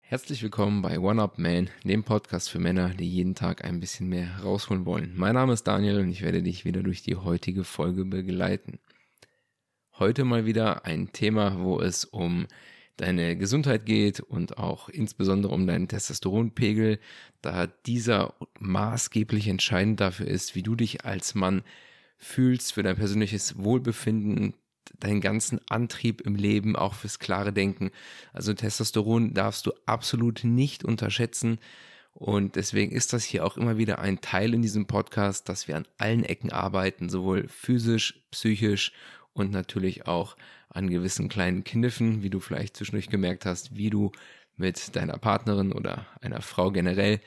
Herzlich willkommen bei One Up Man, dem Podcast für Männer, die jeden Tag ein bisschen mehr herausholen wollen. Mein Name ist Daniel und ich werde dich wieder durch die heutige Folge begleiten. Heute mal wieder ein Thema, wo es um deine Gesundheit geht und auch insbesondere um deinen Testosteronpegel, da dieser maßgeblich entscheidend dafür ist, wie du dich als Mann fühlst, für dein persönliches Wohlbefinden, deinen ganzen Antrieb im Leben, auch fürs klare Denken. Also Testosteron darfst du absolut nicht unterschätzen. Und deswegen ist das hier auch immer wieder ein Teil in diesem Podcast, dass wir an allen Ecken arbeiten, sowohl physisch, psychisch und natürlich auch an gewissen kleinen Kniffen, wie du vielleicht zwischendurch gemerkt hast, wie du mit deiner Partnerin oder einer Frau generell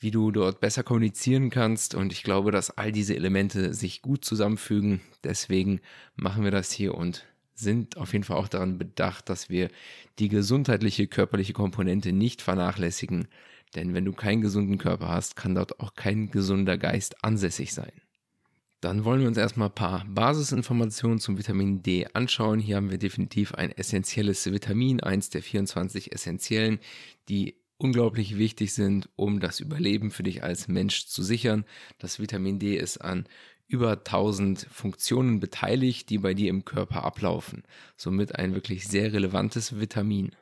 wie du dort besser kommunizieren kannst. Und ich glaube, dass all diese Elemente sich gut zusammenfügen. Deswegen machen wir das hier und sind auf jeden Fall auch daran bedacht, dass wir die gesundheitliche körperliche Komponente nicht vernachlässigen. Denn wenn du keinen gesunden Körper hast, kann dort auch kein gesunder Geist ansässig sein. Dann wollen wir uns erstmal ein paar Basisinformationen zum Vitamin D anschauen. Hier haben wir definitiv ein essentielles Vitamin, eins der 24 essentiellen, die unglaublich wichtig sind, um das Überleben für dich als Mensch zu sichern. Das Vitamin D ist an über 1000 Funktionen beteiligt, die bei dir im Körper ablaufen. Somit ein wirklich sehr relevantes Vitamin.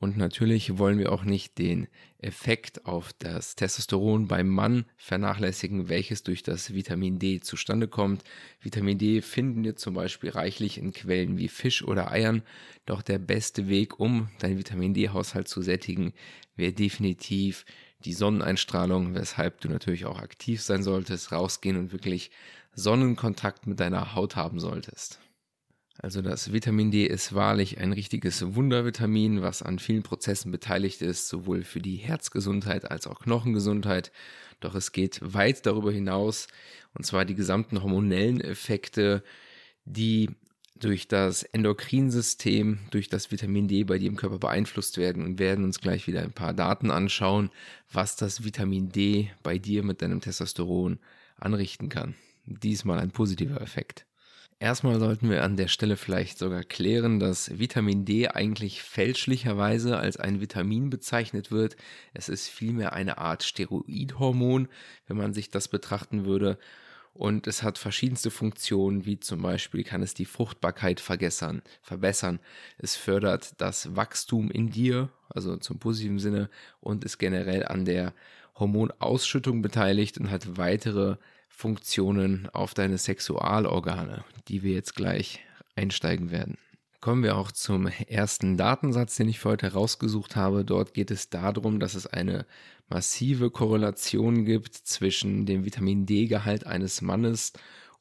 Und natürlich wollen wir auch nicht den Effekt auf das Testosteron beim Mann vernachlässigen, welches durch das Vitamin D zustande kommt. Vitamin D finden wir zum Beispiel reichlich in Quellen wie Fisch oder Eiern. Doch der beste Weg, um deinen Vitamin D-Haushalt zu sättigen, wäre definitiv die Sonneneinstrahlung, weshalb du natürlich auch aktiv sein solltest, rausgehen und wirklich Sonnenkontakt mit deiner Haut haben solltest. Also das Vitamin D ist wahrlich ein richtiges Wundervitamin, was an vielen Prozessen beteiligt ist, sowohl für die Herzgesundheit als auch Knochengesundheit. Doch es geht weit darüber hinaus, und zwar die gesamten hormonellen Effekte, die durch das Endokrinsystem, durch das Vitamin D bei dir im Körper beeinflusst werden und werden uns gleich wieder ein paar Daten anschauen, was das Vitamin D bei dir mit deinem Testosteron anrichten kann. Diesmal ein positiver Effekt. Erstmal sollten wir an der Stelle vielleicht sogar klären, dass Vitamin D eigentlich fälschlicherweise als ein Vitamin bezeichnet wird. Es ist vielmehr eine Art Steroidhormon, wenn man sich das betrachten würde. Und es hat verschiedenste Funktionen, wie zum Beispiel kann es die Fruchtbarkeit verbessern. Es fördert das Wachstum in dir, also zum positiven Sinne, und ist generell an der Hormonausschüttung beteiligt und hat weitere Funktionen auf deine Sexualorgane, die wir jetzt gleich einsteigen werden. Kommen wir auch zum ersten Datensatz, den ich für heute herausgesucht habe. Dort geht es darum, dass es eine massive Korrelation gibt zwischen dem Vitamin D-Gehalt eines Mannes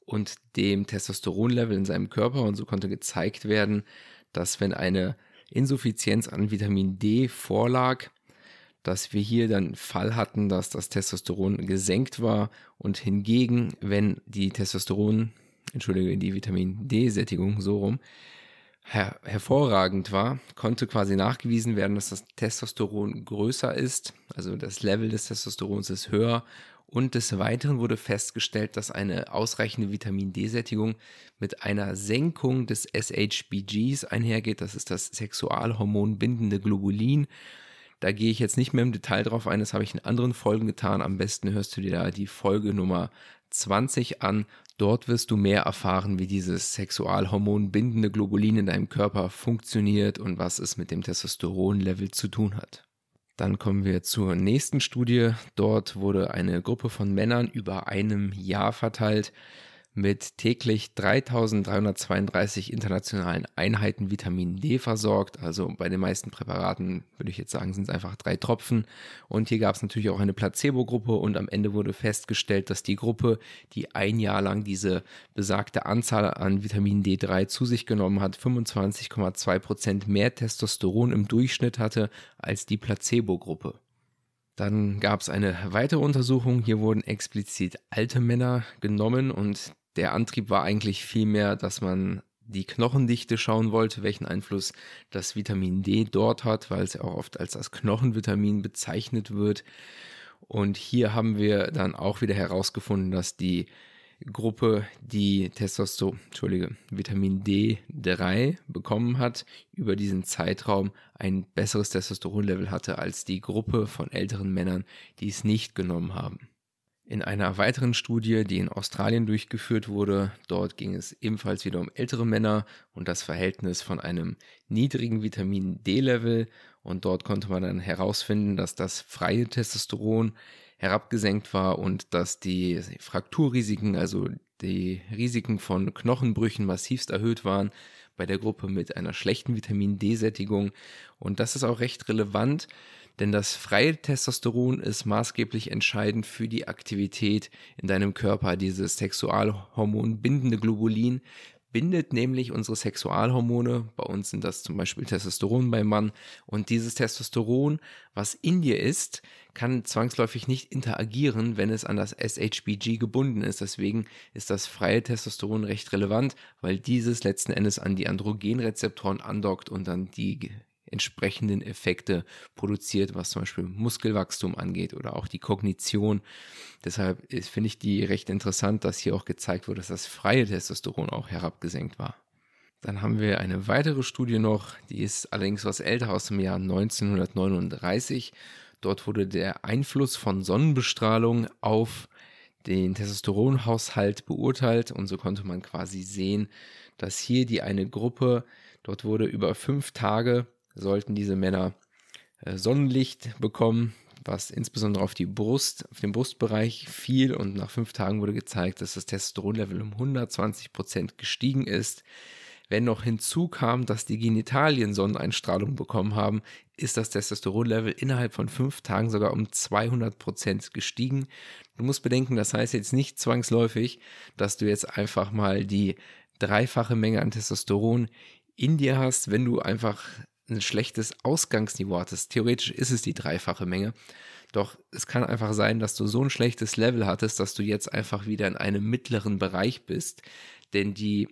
und dem Testosteronlevel in seinem Körper. Und so konnte gezeigt werden, dass wenn eine Insuffizienz an Vitamin D vorlag, dass wir hier dann Fall hatten, dass das Testosteron gesenkt war und hingegen, wenn die Testosteron, entschuldige, die Vitamin D-Sättigung so rum, her hervorragend war, konnte quasi nachgewiesen werden, dass das Testosteron größer ist, also das Level des Testosterons ist höher. Und des Weiteren wurde festgestellt, dass eine ausreichende Vitamin D-Sättigung mit einer Senkung des SHBGs einhergeht, das ist das Sexualhormon bindende Globulin, da gehe ich jetzt nicht mehr im Detail drauf ein, das habe ich in anderen Folgen getan. Am besten hörst du dir da die Folge Nummer 20 an. Dort wirst du mehr erfahren, wie dieses Sexualhormon bindende Globulin in deinem Körper funktioniert und was es mit dem Testosteronlevel zu tun hat. Dann kommen wir zur nächsten Studie. Dort wurde eine Gruppe von Männern über einem Jahr verteilt mit täglich 3332 internationalen Einheiten Vitamin D versorgt. Also bei den meisten Präparaten würde ich jetzt sagen, sind es einfach drei Tropfen. Und hier gab es natürlich auch eine Placebo-Gruppe und am Ende wurde festgestellt, dass die Gruppe, die ein Jahr lang diese besagte Anzahl an Vitamin D3 zu sich genommen hat, 25,2 Prozent mehr Testosteron im Durchschnitt hatte als die Placebo-Gruppe. Dann gab es eine weitere Untersuchung. Hier wurden explizit alte Männer genommen und der Antrieb war eigentlich vielmehr, dass man die Knochendichte schauen wollte, welchen Einfluss das Vitamin D dort hat, weil es ja auch oft als das Knochenvitamin bezeichnet wird. Und hier haben wir dann auch wieder herausgefunden, dass die Gruppe, die Testosteron, Entschuldige, Vitamin D3 bekommen hat, über diesen Zeitraum ein besseres Testosteronlevel hatte als die Gruppe von älteren Männern, die es nicht genommen haben. In einer weiteren Studie, die in Australien durchgeführt wurde, dort ging es ebenfalls wieder um ältere Männer und das Verhältnis von einem niedrigen Vitamin D-Level und dort konnte man dann herausfinden, dass das freie Testosteron herabgesenkt war und dass die Frakturrisiken, also die Risiken von Knochenbrüchen massivst erhöht waren bei der Gruppe mit einer schlechten Vitamin D-Sättigung. Und das ist auch recht relevant, denn das freie Testosteron ist maßgeblich entscheidend für die Aktivität in deinem Körper. Dieses Sexualhormon bindende Globulin bindet nämlich unsere Sexualhormone. Bei uns sind das zum Beispiel Testosteron beim Mann. Und dieses Testosteron, was in dir ist, kann zwangsläufig nicht interagieren, wenn es an das SHBG gebunden ist. Deswegen ist das freie Testosteron recht relevant, weil dieses letzten Endes an die Androgenrezeptoren andockt und dann die entsprechenden Effekte produziert, was zum Beispiel Muskelwachstum angeht oder auch die Kognition. Deshalb finde ich die recht interessant, dass hier auch gezeigt wurde, dass das freie Testosteron auch herabgesenkt war. Dann haben wir eine weitere Studie noch, die ist allerdings was älter aus dem Jahr 1939. Dort wurde der Einfluss von Sonnenbestrahlung auf den Testosteronhaushalt beurteilt und so konnte man quasi sehen, dass hier die eine Gruppe, dort wurde über fünf Tage sollten diese Männer äh, Sonnenlicht bekommen, was insbesondere auf die Brust, auf den Brustbereich fiel und nach fünf Tagen wurde gezeigt, dass das Testosteronlevel um 120 Prozent gestiegen ist. Wenn noch hinzukam, dass die Genitalien Sonneneinstrahlung bekommen haben, ist das Testosteronlevel innerhalb von fünf Tagen sogar um 200 Prozent gestiegen. Du musst bedenken, das heißt jetzt nicht zwangsläufig, dass du jetzt einfach mal die dreifache Menge an Testosteron in dir hast, wenn du einfach ein schlechtes Ausgangsniveau hattest. Theoretisch ist es die dreifache Menge. Doch es kann einfach sein, dass du so ein schlechtes Level hattest, dass du jetzt einfach wieder in einem mittleren Bereich bist. Denn die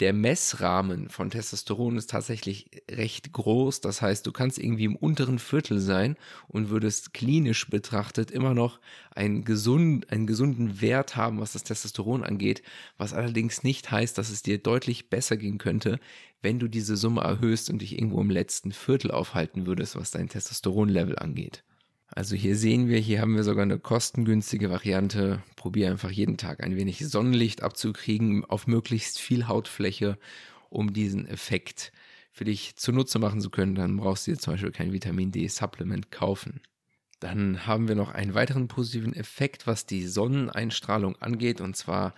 der Messrahmen von Testosteron ist tatsächlich recht groß. Das heißt, du kannst irgendwie im unteren Viertel sein und würdest klinisch betrachtet immer noch einen, gesund, einen gesunden Wert haben, was das Testosteron angeht, was allerdings nicht heißt, dass es dir deutlich besser gehen könnte, wenn du diese Summe erhöhst und dich irgendwo im letzten Viertel aufhalten würdest, was dein Testosteronlevel angeht. Also hier sehen wir, hier haben wir sogar eine kostengünstige Variante. Probier einfach jeden Tag ein wenig Sonnenlicht abzukriegen auf möglichst viel Hautfläche, um diesen Effekt für dich zunutze machen zu können. Dann brauchst du dir zum Beispiel kein Vitamin D-Supplement kaufen. Dann haben wir noch einen weiteren positiven Effekt, was die Sonneneinstrahlung angeht, und zwar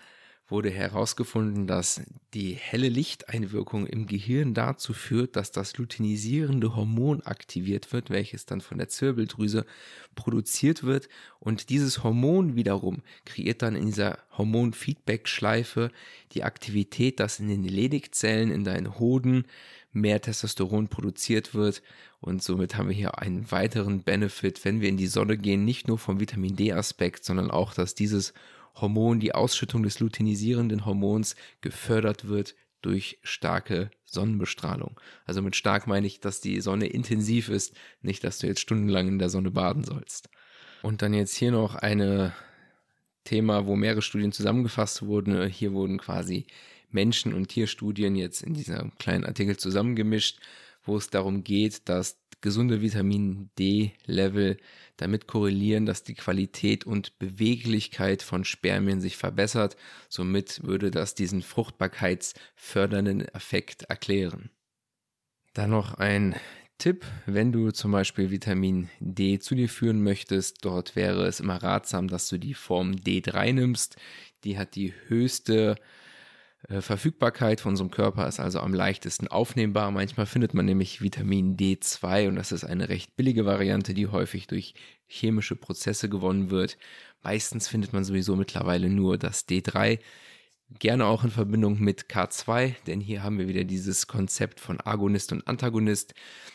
wurde herausgefunden, dass die helle Lichteinwirkung im Gehirn dazu führt, dass das luteinisierende Hormon aktiviert wird, welches dann von der Zirbeldrüse produziert wird. Und dieses Hormon wiederum kreiert dann in dieser Hormonfeedback-Schleife die Aktivität, dass in den Ledigzellen in deinen Hoden mehr Testosteron produziert wird. Und somit haben wir hier einen weiteren Benefit, wenn wir in die Sonne gehen, nicht nur vom Vitamin D-Aspekt, sondern auch, dass dieses Hormon, die Ausschüttung des luteinisierenden Hormons gefördert wird durch starke Sonnenbestrahlung. Also mit stark meine ich, dass die Sonne intensiv ist, nicht, dass du jetzt stundenlang in der Sonne baden sollst. Und dann jetzt hier noch eine Thema, wo mehrere Studien zusammengefasst wurden. Hier wurden quasi Menschen- und Tierstudien jetzt in diesem kleinen Artikel zusammengemischt, wo es darum geht, dass gesunde Vitamin D-Level damit korrelieren, dass die Qualität und Beweglichkeit von Spermien sich verbessert. Somit würde das diesen fruchtbarkeitsfördernden Effekt erklären. Dann noch ein Tipp, wenn du zum Beispiel Vitamin D zu dir führen möchtest, dort wäre es immer ratsam, dass du die Form D3 nimmst. Die hat die höchste äh, Verfügbarkeit von unserem Körper ist also am leichtesten aufnehmbar. Manchmal findet man nämlich Vitamin D2 und das ist eine recht billige Variante, die häufig durch chemische Prozesse gewonnen wird. Meistens findet man sowieso mittlerweile nur das D3 Gerne auch in Verbindung mit K2, denn hier haben wir wieder dieses Konzept von Agonist und Antagonist.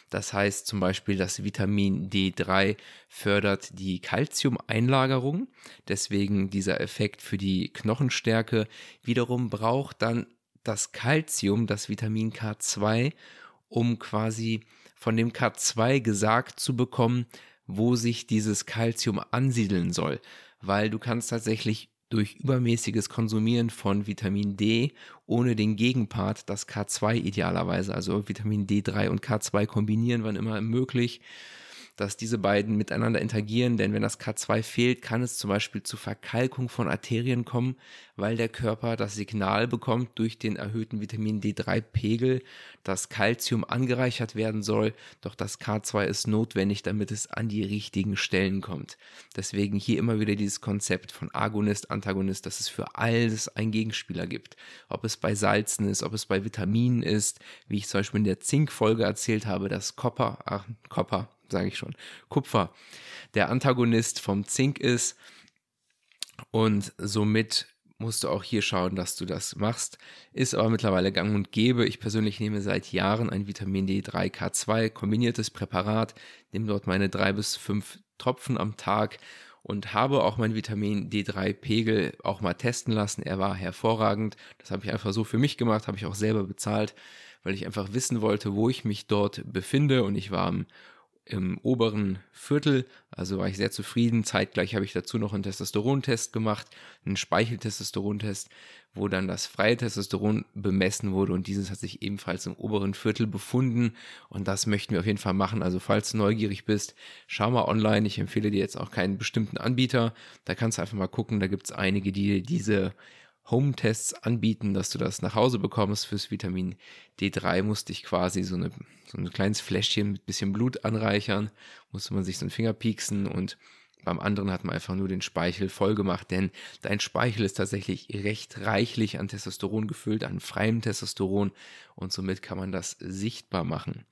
Das heißt zum Beispiel, dass Vitamin D3 fördert die Calcium-Einlagerung, deswegen dieser Effekt für die Knochenstärke. Wiederum braucht dann das Calcium, das Vitamin K2, um quasi von dem K2 gesagt zu bekommen, wo sich dieses Calcium ansiedeln soll weil du kannst tatsächlich durch übermäßiges Konsumieren von Vitamin D ohne den Gegenpart, das K2 idealerweise, also Vitamin D3 und K2 kombinieren, wann immer möglich dass diese beiden miteinander interagieren, denn wenn das K2 fehlt, kann es zum Beispiel zu Verkalkung von Arterien kommen, weil der Körper das Signal bekommt durch den erhöhten Vitamin D3-Pegel, dass Calcium angereichert werden soll, doch das K2 ist notwendig, damit es an die richtigen Stellen kommt. Deswegen hier immer wieder dieses Konzept von Agonist, Antagonist, dass es für alles einen Gegenspieler gibt. Ob es bei Salzen ist, ob es bei Vitaminen ist, wie ich zum Beispiel in der Zink-Folge erzählt habe, dass Copper, ach, Copper, sage ich schon, Kupfer der Antagonist vom Zink ist. Und somit musst du auch hier schauen, dass du das machst. Ist aber mittlerweile gang und gäbe. Ich persönlich nehme seit Jahren ein Vitamin D3K2 kombiniertes Präparat, nehme dort meine drei bis fünf Tropfen am Tag und habe auch meinen Vitamin D3-Pegel auch mal testen lassen. Er war hervorragend. Das habe ich einfach so für mich gemacht, habe ich auch selber bezahlt, weil ich einfach wissen wollte, wo ich mich dort befinde. Und ich war am im oberen Viertel, also war ich sehr zufrieden. Zeitgleich habe ich dazu noch einen Testosterontest gemacht, einen Speicheltestosterontest, wo dann das freie Testosteron bemessen wurde und dieses hat sich ebenfalls im oberen Viertel befunden und das möchten wir auf jeden Fall machen. Also falls du neugierig bist, schau mal online. Ich empfehle dir jetzt auch keinen bestimmten Anbieter. Da kannst du einfach mal gucken. Da gibt es einige, die diese Home-Tests anbieten, dass du das nach Hause bekommst. Fürs Vitamin D3 musste ich quasi so, eine, so ein kleines Fläschchen mit bisschen Blut anreichern, musste man sich so einen Finger pieksen und beim anderen hat man einfach nur den Speichel voll gemacht, denn dein Speichel ist tatsächlich recht reichlich an Testosteron gefüllt, an freiem Testosteron und somit kann man das sichtbar machen.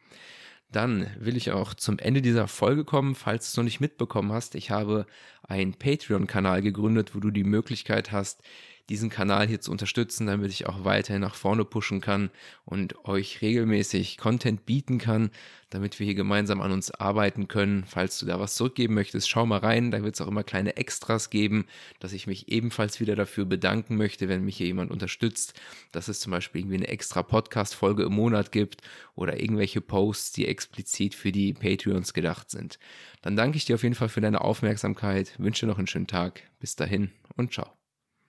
Dann will ich auch zum Ende dieser Folge kommen, falls du es noch nicht mitbekommen hast. Ich habe einen Patreon-Kanal gegründet, wo du die Möglichkeit hast, diesen Kanal hier zu unterstützen, damit ich auch weiterhin nach vorne pushen kann und euch regelmäßig Content bieten kann, damit wir hier gemeinsam an uns arbeiten können. Falls du da was zurückgeben möchtest, schau mal rein. Da wird es auch immer kleine Extras geben, dass ich mich ebenfalls wieder dafür bedanken möchte, wenn mich hier jemand unterstützt, dass es zum Beispiel irgendwie eine extra Podcast-Folge im Monat gibt oder irgendwelche Posts, die explizit für die Patreons gedacht sind. Dann danke ich dir auf jeden Fall für deine Aufmerksamkeit, wünsche noch einen schönen Tag. Bis dahin und ciao.